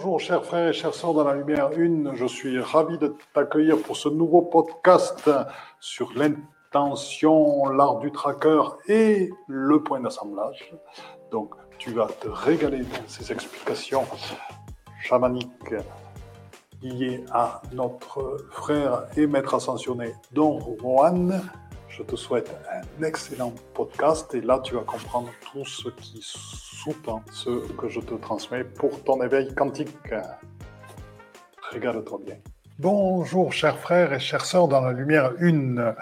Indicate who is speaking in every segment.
Speaker 1: Bonjour chers frères et chers sœurs dans la lumière une, je suis ravi de t'accueillir pour ce nouveau podcast sur l'intention, l'art du tracker et le point d'assemblage. Donc tu vas te régaler dans ces explications chamaniques liées à notre frère et maître ascensionné Don Juan. Je te souhaite un excellent podcast et là tu vas comprendre tout ce qui sous-tend ce que je te transmets pour ton éveil quantique. Régale-toi bien. Bonjour chers frères et chères sœurs dans la lumière une.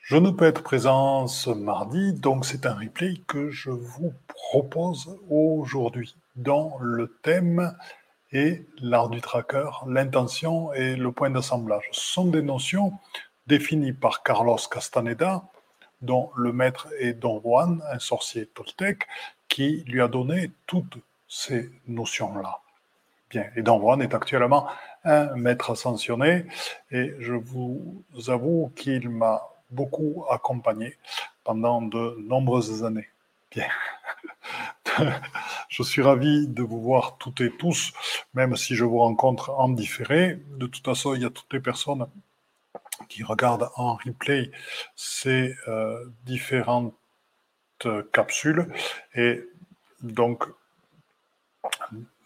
Speaker 1: Je ne peux être présent ce mardi, donc c'est un replay que je vous propose aujourd'hui dans le thème et l'art du tracker, l'intention et le point d'assemblage. Ce sont des notions défini par Carlos Castaneda, dont le maître est Don Juan, un sorcier toltèque, qui lui a donné toutes ces notions-là. Bien, et Don Juan est actuellement un maître ascensionné, et je vous avoue qu'il m'a beaucoup accompagné pendant de nombreuses années. Bien. je suis ravi de vous voir toutes et tous, même si je vous rencontre en différé. De toute façon, il y a toutes les personnes qui regardent en replay ces euh, différentes capsules et donc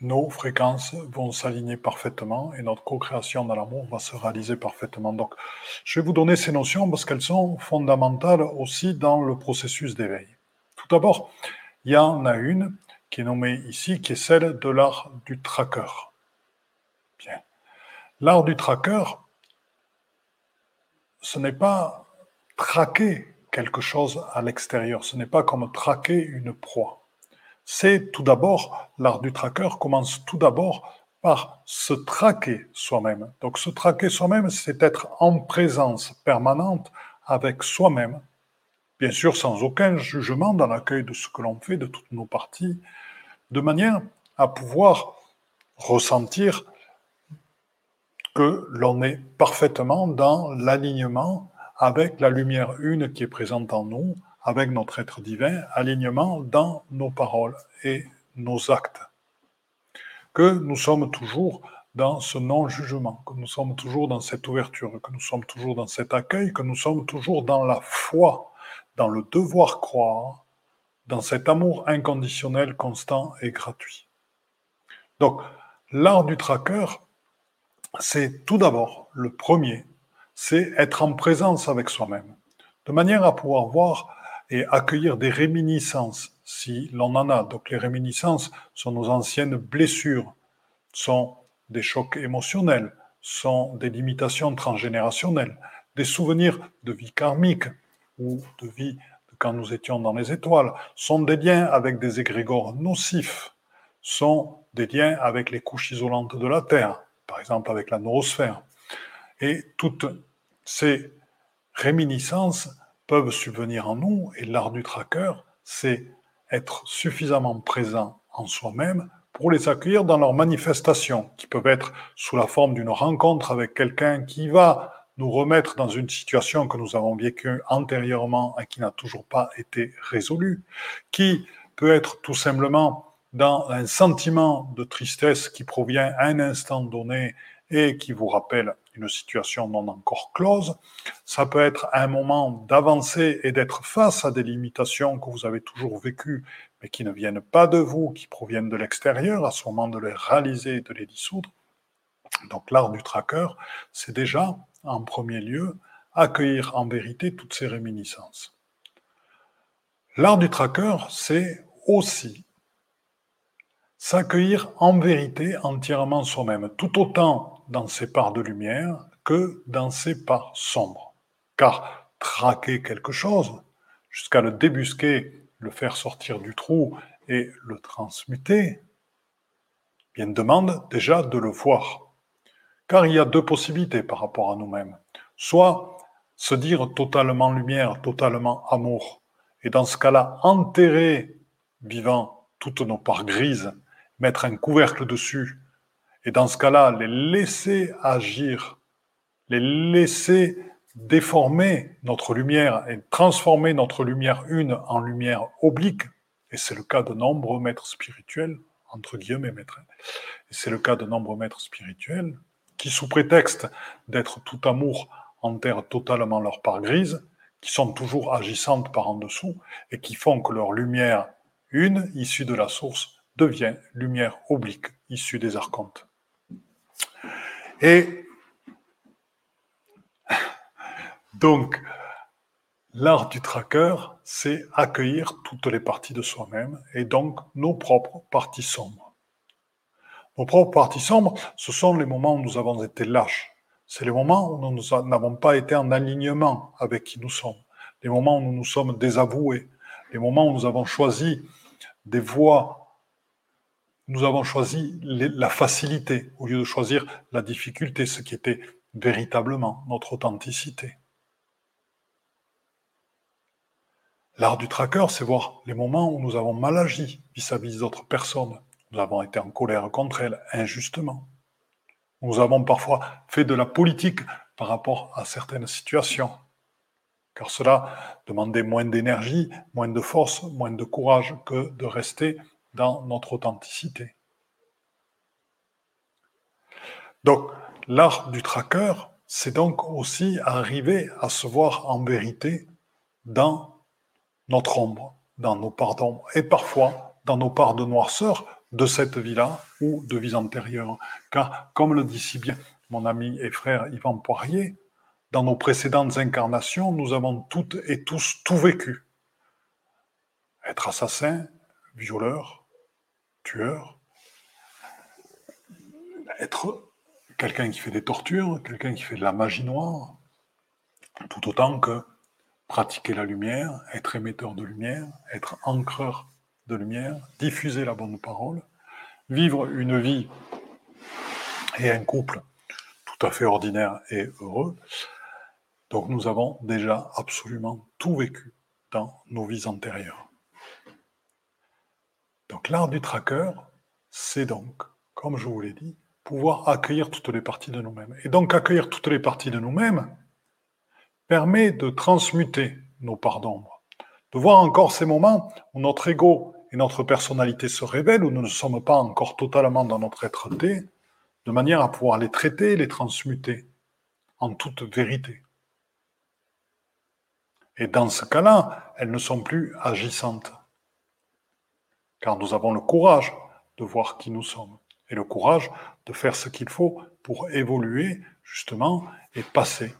Speaker 1: nos fréquences vont s'aligner parfaitement et notre co-création dans l'amour va se réaliser parfaitement. Donc, je vais vous donner ces notions parce qu'elles sont fondamentales aussi dans le processus d'éveil. Tout d'abord, il y en a une qui est nommée ici, qui est celle de l'art du tracker. Bien. L'art du tracker, ce n'est pas traquer quelque chose à l'extérieur, ce n'est pas comme traquer une proie. C'est tout d'abord, l'art du tracker commence tout d'abord par se traquer soi-même. Donc se traquer soi-même, c'est être en présence permanente avec soi-même, bien sûr sans aucun jugement dans l'accueil de ce que l'on fait, de toutes nos parties, de manière à pouvoir ressentir que l'on est parfaitement dans l'alignement avec la lumière une qui est présente en nous, avec notre être divin, alignement dans nos paroles et nos actes. Que nous sommes toujours dans ce non-jugement, que nous sommes toujours dans cette ouverture, que nous sommes toujours dans cet accueil, que nous sommes toujours dans la foi, dans le devoir croire, dans cet amour inconditionnel, constant et gratuit. Donc, l'art du tracker, c'est tout d'abord, le premier, c'est être en présence avec soi-même, de manière à pouvoir voir et accueillir des réminiscences, si l'on en a. Donc les réminiscences sont nos anciennes blessures, sont des chocs émotionnels, sont des limitations transgénérationnelles, des souvenirs de vie karmique ou de vie quand nous étions dans les étoiles, sont des liens avec des égrégores nocifs, sont des liens avec les couches isolantes de la Terre, par exemple avec la noosphère. Et toutes ces réminiscences peuvent subvenir en nous, et l'art du tracker, c'est être suffisamment présent en soi-même pour les accueillir dans leurs manifestations, qui peuvent être sous la forme d'une rencontre avec quelqu'un qui va nous remettre dans une situation que nous avons vécue antérieurement et qui n'a toujours pas été résolue, qui peut être tout simplement dans un sentiment de tristesse qui provient à un instant donné et qui vous rappelle une situation non encore close. Ça peut être un moment d'avancer et d'être face à des limitations que vous avez toujours vécues, mais qui ne viennent pas de vous, qui proviennent de l'extérieur, à ce moment de les réaliser et de les dissoudre. Donc l'art du tracker, c'est déjà, en premier lieu, accueillir en vérité toutes ces réminiscences. L'art du tracker, c'est aussi s'accueillir en vérité entièrement soi-même, tout autant dans ses parts de lumière que dans ses parts sombres. Car traquer quelque chose, jusqu'à le débusquer, le faire sortir du trou et le transmuter, bien demande déjà de le voir. Car il y a deux possibilités par rapport à nous-mêmes. Soit se dire totalement lumière, totalement amour, et dans ce cas-là, enterrer vivant toutes nos parts grises mettre un couvercle dessus, et dans ce cas-là, les laisser agir, les laisser déformer notre lumière et transformer notre lumière une en lumière oblique, et c'est le cas de nombreux maîtres spirituels entre guillemets maître. Et c'est le cas de nombreux maîtres spirituels qui, sous prétexte d'être tout amour, enterrent totalement leur part grise, qui sont toujours agissantes par en dessous et qui font que leur lumière, une issue de la source, devient lumière oblique issue des archontes. Et donc, l'art du tracker, c'est accueillir toutes les parties de soi-même et donc nos propres parties sombres. Nos propres parties sombres, ce sont les moments où nous avons été lâches. C'est les moments où nous n'avons pas été en alignement avec qui nous sommes. Les moments où nous nous sommes désavoués. Les moments où nous avons choisi des voies, nous avons choisi la facilité au lieu de choisir la difficulté, ce qui était véritablement notre authenticité. L'art du tracker, c'est voir les moments où nous avons mal agi vis-à-vis d'autres personnes. Nous avons été en colère contre elles injustement. Nous avons parfois fait de la politique par rapport à certaines situations, car cela demandait moins d'énergie, moins de force, moins de courage que de rester dans notre authenticité. Donc, l'art du tracker, c'est donc aussi arriver à se voir en vérité dans notre ombre, dans nos parts d'ombre, et parfois dans nos parts de noirceur de cette vie-là ou de vies antérieures. Car, comme le dit si bien mon ami et frère Yvan Poirier, dans nos précédentes incarnations, nous avons toutes et tous tout vécu. Être assassin, violeur, tueur, être quelqu'un qui fait des tortures, quelqu'un qui fait de la magie noire, tout autant que pratiquer la lumière, être émetteur de lumière, être ancreur de lumière, diffuser la bonne parole, vivre une vie et un couple tout à fait ordinaire et heureux. Donc nous avons déjà absolument tout vécu dans nos vies antérieures. Donc l'art du tracker, c'est donc, comme je vous l'ai dit, pouvoir accueillir toutes les parties de nous-mêmes. Et donc accueillir toutes les parties de nous-mêmes, permet de transmuter nos parts d'ombre, de voir encore ces moments où notre ego et notre personnalité se révèlent, où nous ne sommes pas encore totalement dans notre être-té, de manière à pouvoir les traiter, les transmuter en toute vérité. Et dans ce cas-là, elles ne sont plus agissantes, car nous avons le courage de voir qui nous sommes, et le courage de faire ce qu'il faut pour évoluer justement et passer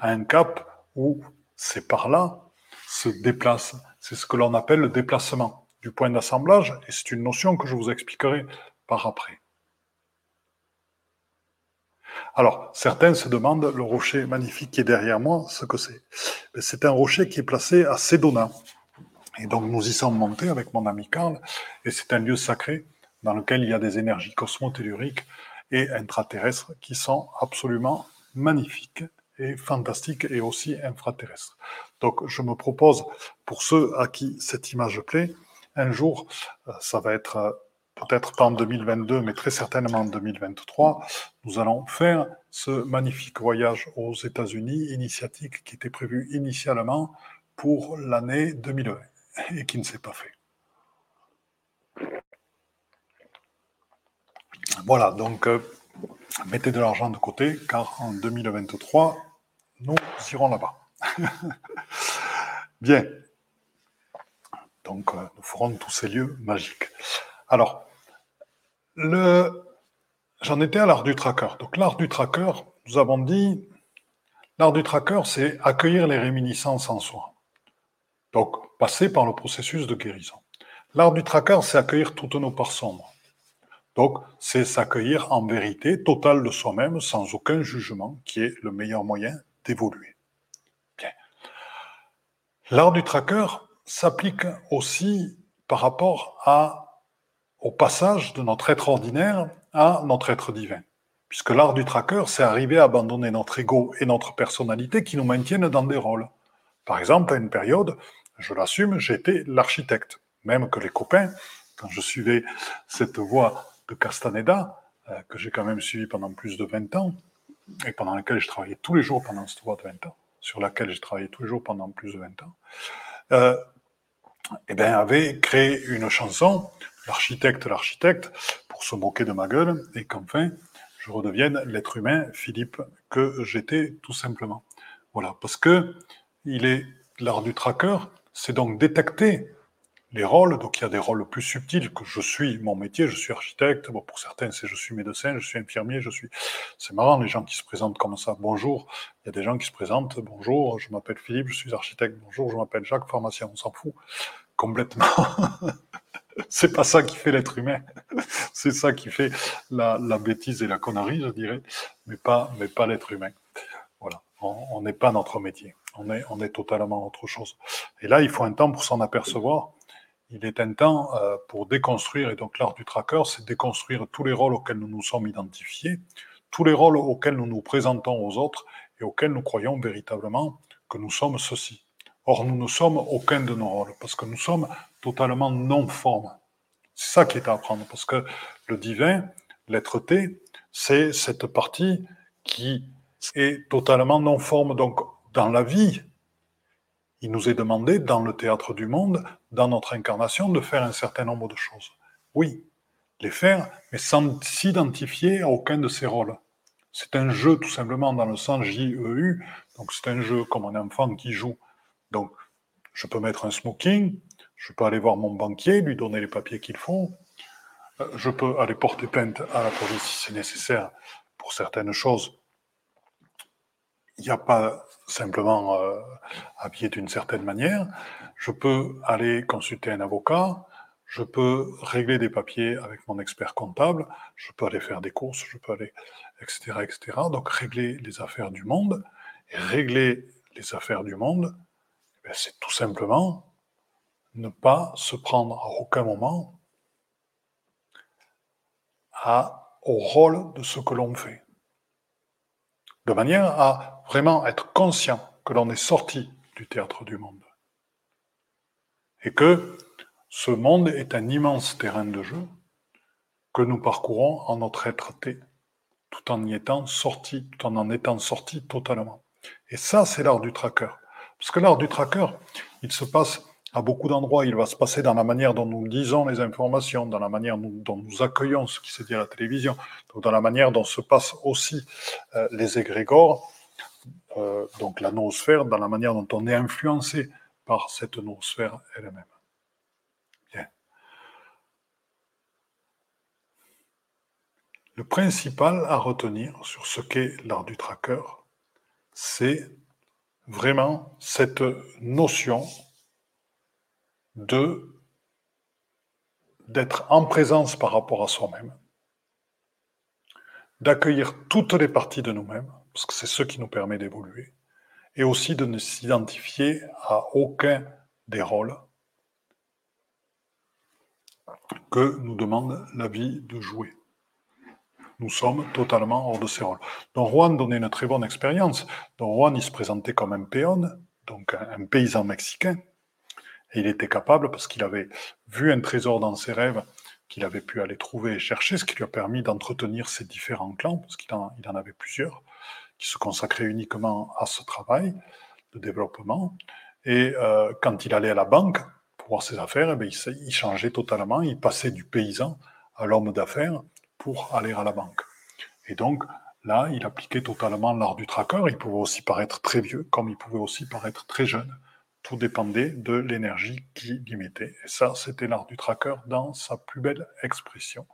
Speaker 1: à un cap où ces parts-là se déplacent. C'est ce que l'on appelle le déplacement du point d'assemblage, et c'est une notion que je vous expliquerai par après. Alors, certains se demandent le rocher magnifique qui est derrière moi, ce que c'est? Ben, c'est un rocher qui est placé à Sedona. Et donc, nous y sommes montés avec mon ami Karl, et c'est un lieu sacré dans lequel il y a des énergies cosmotelluriques et intraterrestres qui sont absolument magnifiques fantastique et aussi infraterrestre. Donc je me propose, pour ceux à qui cette image plaît, un jour, euh, ça va être euh, peut-être pas en 2022, mais très certainement en 2023, nous allons faire ce magnifique voyage aux États-Unis, initiatique qui était prévu initialement pour l'année 2020 et qui ne s'est pas fait. Voilà, donc euh, mettez de l'argent de côté, car en 2023, nous irons là-bas. Bien. Donc, euh, nous ferons tous ces lieux magiques. Alors, le... j'en étais à l'art du tracker. Donc, l'art du tracker, nous avons dit, l'art du tracker, c'est accueillir les réminiscences en soi. Donc, passer par le processus de guérison. L'art du tracker, c'est accueillir toutes nos parts sombres. Donc, c'est s'accueillir en vérité totale de soi-même, sans aucun jugement, qui est le meilleur moyen d'évoluer. Bien. L'art du tracker s'applique aussi par rapport au passage de notre être ordinaire à notre être divin. Puisque l'art du tracker, c'est arriver à abandonner notre ego et notre personnalité qui nous maintiennent dans des rôles. Par exemple, à une période, je l'assume, j'étais l'architecte. Même que les copains, quand je suivais cette voie de Castaneda, euh, que j'ai quand même suivi pendant plus de 20 ans, et pendant laquelle j'ai travaillé tous les jours pendant cette voie de 20 ans, sur laquelle j'ai travaillé tous les jours pendant plus de 20 ans, euh, eh bien, avait créé une chanson l'architecte, l'architecte, pour se moquer de ma gueule, et qu'enfin, je redevienne l'être humain, Philippe, que j'étais tout simplement. Voilà, parce que il est l'art du tracker, c'est donc détecter les rôles. Donc il y a des rôles plus subtils que je suis mon métier, je suis architecte. Bon, pour certains, c'est je suis médecin, je suis infirmier, je suis. C'est marrant les gens qui se présentent comme ça. Bonjour. Il y a des gens qui se présentent. Bonjour, je m'appelle Philippe, je suis architecte. Bonjour, je m'appelle Jacques, pharmacien. On s'en fout complètement. c'est pas ça qui fait l'être humain. c'est ça qui fait la, bêtise et la connerie, je dirais, mais pas, mais pas l'être humain. Voilà. On n'est pas notre métier. On est, totalement autre chose. Et là, il faut un temps pour s'en apercevoir il est un temps euh, pour déconstruire, et donc l'art du tracker, c'est déconstruire tous les rôles auxquels nous nous sommes identifiés, tous les rôles auxquels nous nous présentons aux autres et auxquels nous croyons véritablement que nous sommes ceci. Or, nous ne sommes aucun de nos rôles, parce que nous sommes totalement non-forme. C'est ça qui est à apprendre, parce que le divin, l'être-té, c'est cette partie qui est totalement non-forme. Donc, dans la vie, il nous est demandé, dans le théâtre du monde, dans notre incarnation, de faire un certain nombre de choses. Oui, les faire, mais sans s'identifier à aucun de ces rôles. C'est un jeu tout simplement dans le sens J-E-U, donc c'est un jeu comme un enfant qui joue. Donc, je peux mettre un smoking, je peux aller voir mon banquier, lui donner les papiers qu'il faut, euh, je peux aller porter plainte à la police si c'est nécessaire pour certaines choses. Il n'y a pas simplement euh, habillé d'une certaine manière. Je peux aller consulter un avocat, je peux régler des papiers avec mon expert comptable, je peux aller faire des courses, je peux aller, etc., etc. Donc régler les affaires du monde. Et régler les affaires du monde, eh c'est tout simplement ne pas se prendre à aucun moment au rôle de ce que l'on fait de manière à vraiment être conscient que l'on est sorti du théâtre du monde. Et que ce monde est un immense terrain de jeu que nous parcourons en notre être-té, tout en y étant sorti, tout en en étant sorti totalement. Et ça, c'est l'art du tracker. Parce que l'art du tracker, il se passe à beaucoup d'endroits. Il va se passer dans la manière dont nous lisons les informations, dans la manière dont nous accueillons ce qui se dit à la télévision, dans la manière dont se passent aussi euh, les égrégores, euh, donc la noosphère, dans la manière dont on est influencé par cette noosphère elle-même. Bien. Le principal à retenir sur ce qu'est l'art du tracker, c'est vraiment cette notion de d'être en présence par rapport à soi-même, d'accueillir toutes les parties de nous-mêmes, parce que c'est ce qui nous permet d'évoluer, et aussi de ne s'identifier à aucun des rôles que nous demande la vie de jouer. Nous sommes totalement hors de ces rôles. Donc Juan donnait une très bonne expérience. Donc Juan, il se présentait comme un péon, donc un paysan mexicain, et il était capable, parce qu'il avait vu un trésor dans ses rêves, qu'il avait pu aller trouver et chercher, ce qui lui a permis d'entretenir ses différents clans, parce qu'il en, il en avait plusieurs, qui se consacraient uniquement à ce travail de développement. Et euh, quand il allait à la banque pour voir ses affaires, eh il, il, changeait totalement, il passait du paysan à l'homme d'affaires pour aller à la banque. Et donc, là, il appliquait totalement l'art du tracker. Il pouvait aussi paraître très vieux, comme il pouvait aussi paraître très jeune. Tout dépendait de l'énergie qui l'imitait. Et ça, c'était l'art du tracker dans sa plus belle expression,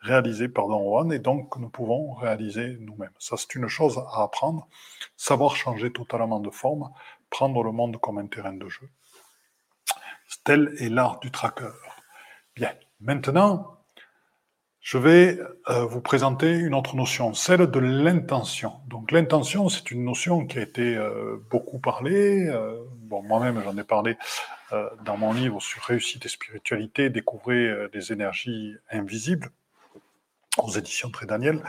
Speaker 1: réalisé par Don Juan, et donc nous pouvons réaliser nous-mêmes. Ça, c'est une chose à apprendre, savoir changer totalement de forme, prendre le monde comme un terrain de jeu. Tel est l'art du tracker. Bien, maintenant, je vais euh, vous présenter une autre notion, celle de l'intention. Donc l'intention, c'est une notion qui a été euh, beaucoup parlée. Euh, bon, moi-même, j'en ai parlé dans mon livre sur réussite et spiritualité, découvrir des énergies invisibles aux éditions Très Daniel.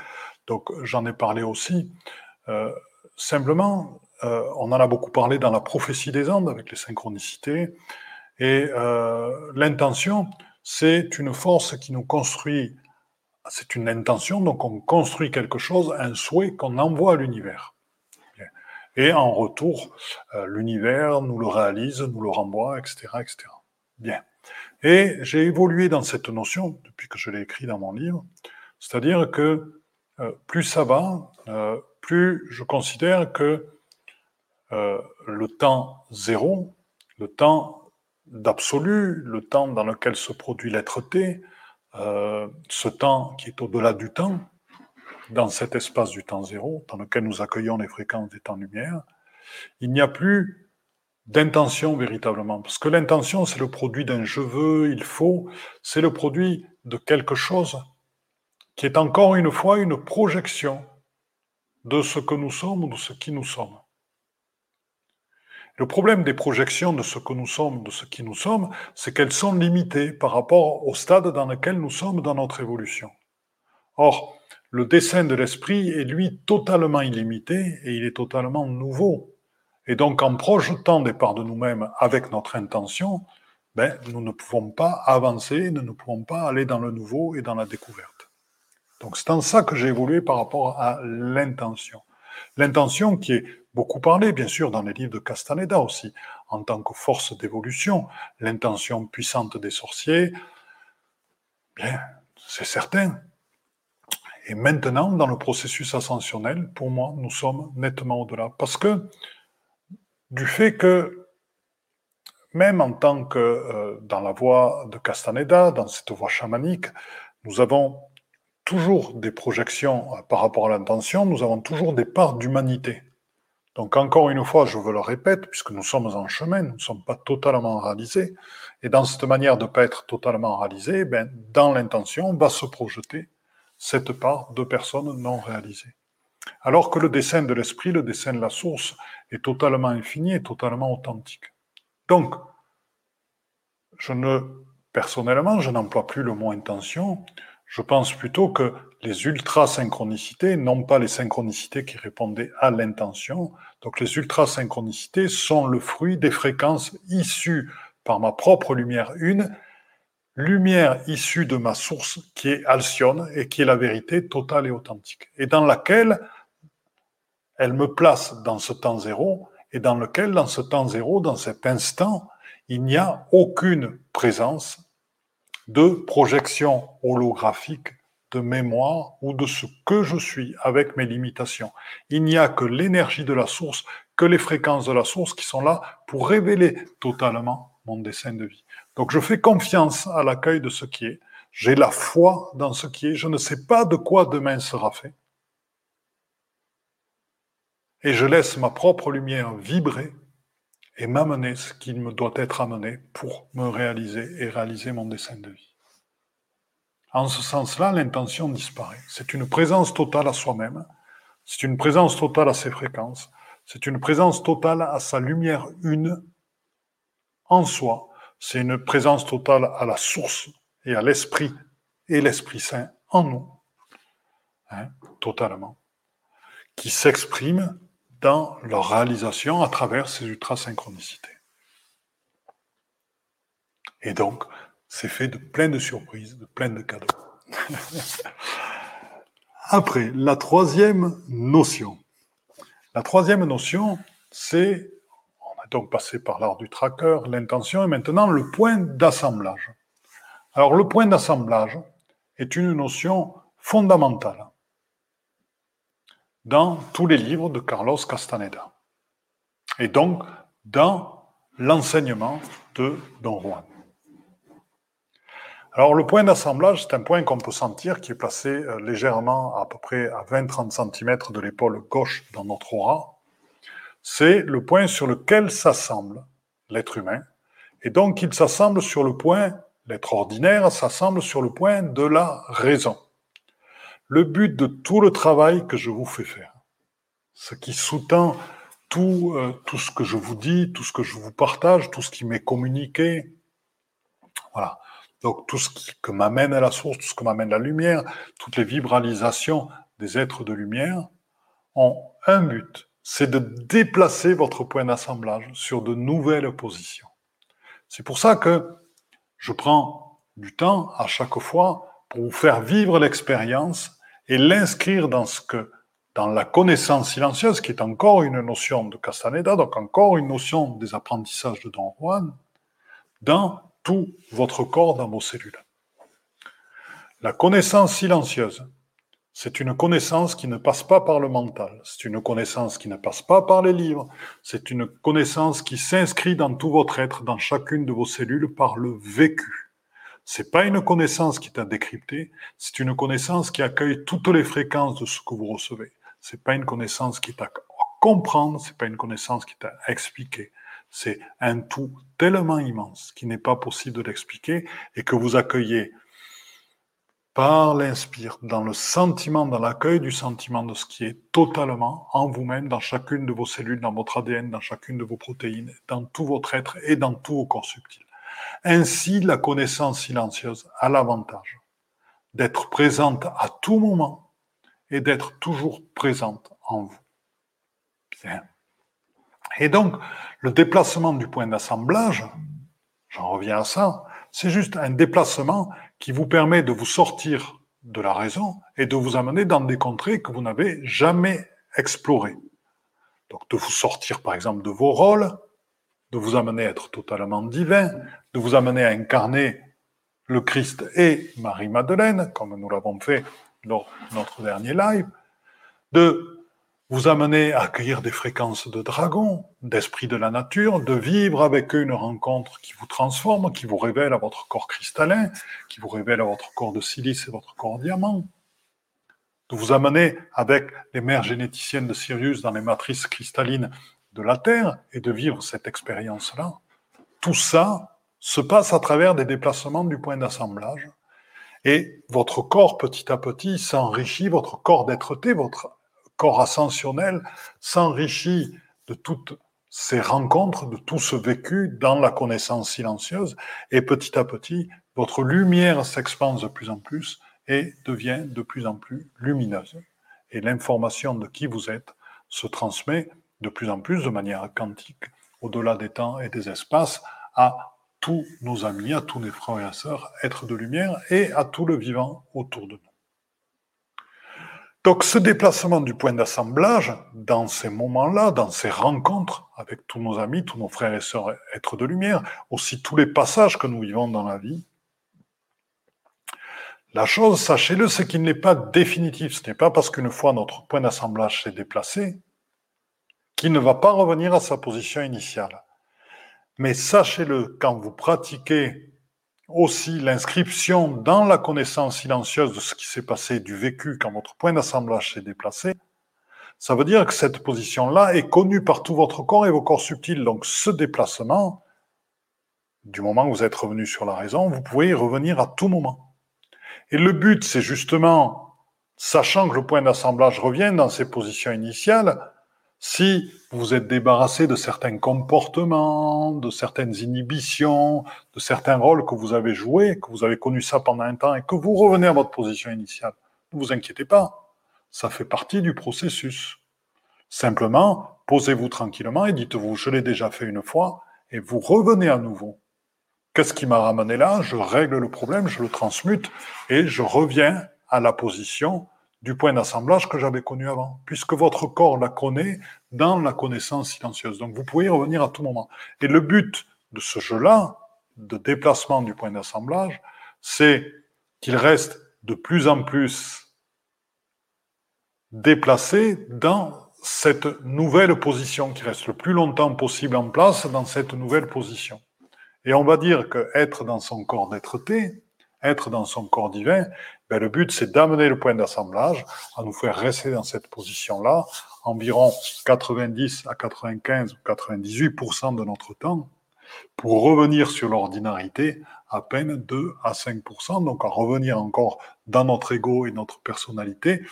Speaker 1: Donc j'en ai parlé aussi. simplement, on en a beaucoup parlé dans la prophétie des Andes avec les synchronicités. Et l'intention, c'est une force qui nous construit c'est une intention, donc on construit quelque chose, un souhait qu'on envoie à l'univers. Et en retour, euh, l'univers nous le réalise, nous le renvoie, etc., etc. Bien. Et j'ai évolué dans cette notion depuis que je l'ai écrit dans mon livre, c'est-à-dire que euh, plus ça va, euh, plus je considère que le temps zéro, le temps d'absolu, le temps dans lequel se produit l'être T, ce temps qui est au-delà du temps, dans cet espace du temps zéro, dans lequel nous accueillons les fréquences des temps-lumière, il n'y a plus d'intention véritablement. Parce que l'intention, c'est le produit d'un je veux, il faut, c'est le produit de quelque chose qui est encore une fois une projection de ce que nous sommes ou de ce qui nous sommes. Le problème des projections de ce que nous sommes, de ce qui nous sommes, c'est qu'elles sont limitées par rapport au stade dans lequel nous sommes dans notre évolution. Or, le dessin de l'esprit est lui totalement illimité et il est totalement nouveau. Et donc, en projetant des parts de nous-mêmes avec notre intention, ben, nous ne pouvons pas avancer, nous ne pouvons pas aller dans le nouveau et dans la découverte. Donc, c'est en ça que j'ai évolué par rapport à l'intention. L'intention qui est beaucoup parlée, bien sûr, dans les livres de Castaneda aussi, en tant que force d'évolution, l'intention puissante des sorciers, bien, c'est certain. Et maintenant, dans le processus ascensionnel, pour moi, nous sommes nettement au-delà. Parce que du fait que, même en tant que euh, dans la voie de Castaneda, dans cette voie chamanique, nous avons toujours des projections euh, par rapport à l'intention, nous avons toujours des parts d'humanité. Donc encore une fois, je veux le répète, puisque nous sommes en chemin, nous ne sommes pas totalement réalisés, et dans cette manière de ne pas être totalement réalisés, ben, dans l'intention va se projeter cette part de personnes non réalisées. Alors que le dessin de l'esprit, le dessin de la source, est totalement infini et totalement authentique. Donc, je ne, personnellement, je n'emploie plus le mot intention. Je pense plutôt que les ultra-synchronicités, non pas les synchronicités qui répondaient à l'intention, donc les ultra-synchronicités sont le fruit des fréquences issues par ma propre lumière une, lumière issue de ma source qui est Alcyone et qui est la vérité totale et authentique, et dans laquelle elle me place dans ce temps zéro, et dans lequel, dans ce temps zéro, dans cet instant, il n'y a aucune présence de projection holographique de mémoire ou de ce que je suis avec mes limitations. Il n'y a que l'énergie de la source, que les fréquences de la source qui sont là pour révéler totalement mon dessin de vie. Donc je fais confiance à l'accueil de ce qui est. J'ai la foi dans ce qui est. Je ne sais pas de quoi demain sera fait et je laisse ma propre lumière vibrer et m'amener ce qu'il me doit être amené pour me réaliser et réaliser mon dessin de vie. En ce sens-là, l'intention disparaît. C'est une présence totale à soi-même, c'est une présence totale à ses fréquences, c'est une présence totale à sa lumière une en soi, c'est une présence totale à la source et à l'esprit et l'Esprit Saint en nous, hein, totalement, qui s'exprime dans leur réalisation à travers ces ultra-synchronicités. Et donc, c'est fait de plein de surprises, de plein de cadeaux. Après, la troisième notion. La troisième notion, c'est, donc passé par l'art du tracker, l'intention, et maintenant le point d'assemblage. Alors, le point d'assemblage est une notion fondamentale dans tous les livres de Carlos Castaneda. Et donc, dans l'enseignement de Don Juan. Alors, le point d'assemblage, c'est un point qu'on peut sentir qui est placé euh, légèrement à peu près à 20-30 cm de l'épaule gauche dans notre aura. C'est le point sur lequel s'assemble l'être humain. Et donc, il s'assemble sur le point, l'être ordinaire s'assemble sur le point de la raison le but de tout le travail que je vous fais faire, ce qui sous-tend tout, euh, tout ce que je vous dis, tout ce que je vous partage, tout ce qui m'est communiqué. Voilà. Donc tout ce qui, que m'amène à la source, tout ce que m'amène la lumière, toutes les vibralisations des êtres de lumière ont un but, c'est de déplacer votre point d'assemblage sur de nouvelles positions. C'est pour ça que je prends du temps à chaque fois pour vous faire vivre l'expérience et l'inscrire dans ce que, dans la connaissance silencieuse, qui est encore une notion de Castaneda, donc encore une notion des apprentissages de Don Juan, dans tout votre corps dans vos cellules. La connaissance silencieuse, c'est une connaissance qui ne passe pas par le mental, c'est une connaissance qui ne passe pas par les livres, c'est une connaissance qui s'inscrit dans tout votre être, dans chacune de vos cellules par le vécu. C'est pas une connaissance qui est à décrypter, c'est une connaissance qui accueille toutes les fréquences de ce que vous recevez. C'est pas une connaissance qui est à comprendre, c'est pas une connaissance qui est à expliquer. C'est un tout tellement immense qu'il n'est pas possible de l'expliquer et que vous accueillez par l'inspire, dans le sentiment, dans l'accueil du sentiment de ce qui est totalement en vous-même, dans chacune de vos cellules, dans votre ADN, dans chacune de vos protéines, dans tout votre être et dans tout vos corps subtils. Ainsi, la connaissance silencieuse a l'avantage d'être présente à tout moment et d'être toujours présente en vous. Bien. Et donc, le déplacement du point d'assemblage, j'en reviens à ça, c'est juste un déplacement qui vous permet de vous sortir de la raison et de vous amener dans des contrées que vous n'avez jamais explorées. Donc de vous sortir par exemple de vos rôles, de vous amener à être totalement divin, de vous amener à incarner le Christ et Marie-Madeleine, comme nous l'avons fait lors de notre dernier live, de vous amener à accueillir des fréquences de dragons, d'esprit de la nature, de vivre avec eux une rencontre qui vous transforme, qui vous révèle à votre corps cristallin, qui vous révèle à votre corps de silice et votre corps diamant, de vous amener avec les mères généticiennes de Sirius dans les matrices cristallines de la Terre et de vivre cette expérience-là. Tout ça se passe à travers des déplacements du point d'assemblage. Et votre corps, petit à petit, s'enrichit, votre corps d'être-té, votre corps ascensionnel s'enrichit de toutes ces rencontres, de tout ce vécu dans la connaissance silencieuse, et petit à petit, votre lumière s'expanse de plus en plus et devient de plus en plus lumineuse. Et l'information de qui vous êtes se transmet de plus en plus de manière quantique, au-delà des temps et des espaces, à tous nos amis, à tous nos frères et sœurs, êtres de lumière, et à tout le vivant autour de nous. Donc ce déplacement du point d'assemblage, dans ces moments-là, dans ces rencontres avec tous nos amis, tous nos frères et sœurs êtres de lumière, aussi tous les passages que nous vivons dans la vie, la chose, sachez-le, c'est qu'il n'est pas définitif. Ce n'est pas parce qu'une fois notre point d'assemblage s'est déplacé qu'il ne va pas revenir à sa position initiale. Mais sachez-le, quand vous pratiquez aussi l'inscription dans la connaissance silencieuse de ce qui s'est passé, du vécu quand votre point d'assemblage s'est déplacé, ça veut dire que cette position-là est connue par tout votre corps et vos corps subtils. Donc ce déplacement, du moment où vous êtes revenu sur la raison, vous pouvez y revenir à tout moment. Et le but, c'est justement, sachant que le point d'assemblage revient dans ses positions initiales, si vous êtes débarrassé de certains comportements, de certaines inhibitions, de certains rôles que vous avez joués, que vous avez connu ça pendant un temps et que vous revenez à votre position initiale, ne vous inquiétez pas. Ça fait partie du processus. Simplement, posez-vous tranquillement et dites-vous, je l'ai déjà fait une fois, et vous revenez à nouveau. Qu'est-ce qui m'a ramené là? Je règle le problème, je le transmute, et je reviens à la position du point d'assemblage que j'avais connu avant, puisque votre corps la connaît dans la connaissance silencieuse. Donc vous pouvez y revenir à tout moment. Et le but de ce jeu-là, de déplacement du point d'assemblage, c'est qu'il reste de plus en plus déplacé dans cette nouvelle position, qui reste le plus longtemps possible en place dans cette nouvelle position. Et on va dire que être dans son corps d'être-té, être dans son corps divin, ben, le but, c'est d'amener le point d'assemblage à nous faire rester dans cette position-là environ 90 à 95 ou 98% de notre temps pour revenir sur l'ordinarité à peine 2 à 5%, donc à revenir encore dans notre ego et notre personnalité,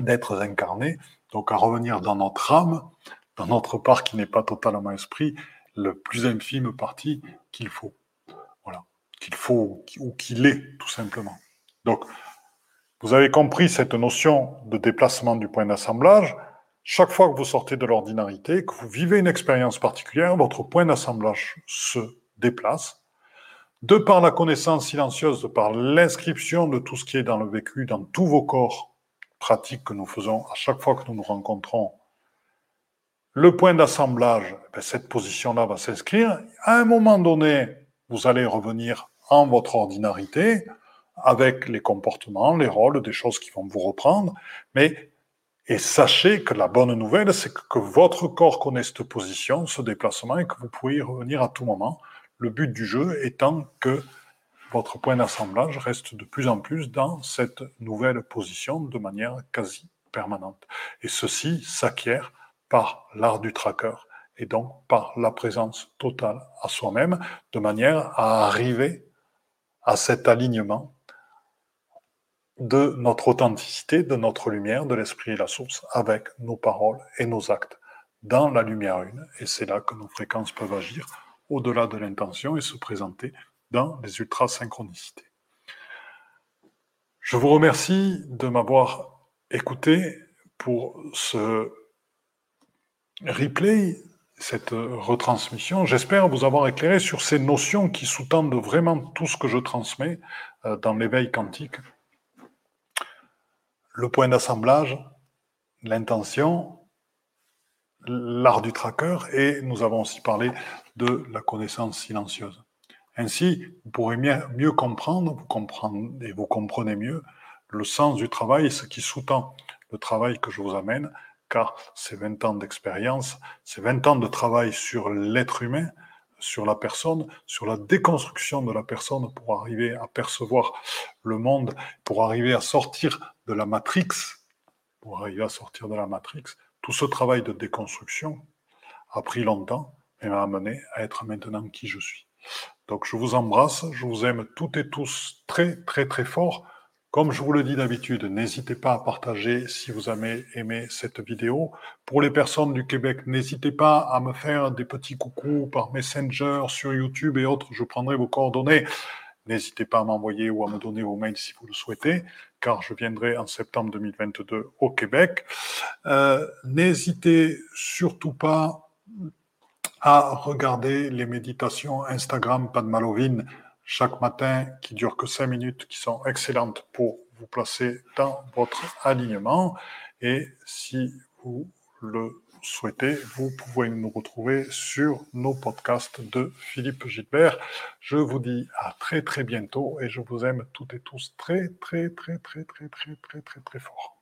Speaker 1: d'être incarné, donc à revenir dans notre âme, dans notre part qui n'est pas totalement esprit, le plus infime partie qu'il faut qu'il faut ou qu'il est, tout simplement. Donc, vous avez compris cette notion de déplacement du point d'assemblage. Chaque fois que vous sortez de l'ordinarité, que vous vivez une expérience particulière, votre point d'assemblage se déplace. De par la connaissance silencieuse, de par l'inscription de tout ce qui est dans le vécu, dans tous vos corps pratiques que nous faisons à chaque fois que nous nous rencontrons, le point d'assemblage, eh cette position-là va s'inscrire. À un moment donné, vous allez revenir en votre ordinarité avec les comportements, les rôles, des choses qui vont vous reprendre, mais et sachez que la bonne nouvelle, c'est que, votre corps connaît cette position, ce déplacement, et que vous pouvez y revenir à tout moment. Le but du jeu étant que votre point d'assemblage reste de plus en plus dans cette nouvelle position de manière quasi permanente. Et ceci s'acquiert par l'art du tracker et donc par la présence totale à soi-même, de manière à arriver à cet alignement de notre authenticité, de notre lumière, de l'esprit et la source, avec nos paroles et nos actes, dans la lumière une. Et c'est là que nos fréquences peuvent agir au-delà de l'intention et se présenter dans les ultra-synchronicités. Je vous remercie de m'avoir écouté pour ce replay, cette retransmission. J'espère vous avoir éclairé sur ces notions qui sous-tendent vraiment tout ce que je transmets euh, dans l'éveil quantique le point d'assemblage, l'intention, l'art du tracker, et nous avons aussi parlé de la connaissance silencieuse. Ainsi, vous pourrez mieux, comprendre, vous comprenez, et vous comprenez mieux le sens du travail ce qui sous-tend le travail que je vous amène, car ces 20 ans d'expérience, ces 20 ans de travail sur l'être humain, sur la personne, sur la déconstruction de la personne pour arriver à percevoir le monde, pour arriver à sortir de la matrix, pour arriver à sortir de la matrix. Tout ce travail de déconstruction a pris longtemps et m'a amené à être maintenant qui je suis. Donc je vous embrasse, je vous aime toutes et tous très très très fort. Comme je vous le dis d'habitude, n'hésitez pas à partager si vous avez aimé cette vidéo. Pour les personnes du Québec, n'hésitez pas à me faire des petits coucous par Messenger, sur YouTube et autres. Je prendrai vos coordonnées. N'hésitez pas à m'envoyer ou à me donner vos mails si vous le souhaitez, car je viendrai en septembre 2022 au Québec. Euh, n'hésitez surtout pas à regarder les méditations Instagram Padmalovine chaque matin qui durent que 5 minutes, qui sont excellentes pour vous placer dans votre alignement. Et si vous le souhaitez, vous pouvez nous retrouver sur nos podcasts de Philippe Gilbert. Je vous dis à très très bientôt et je vous aime toutes et tous très très très très très très très très très fort.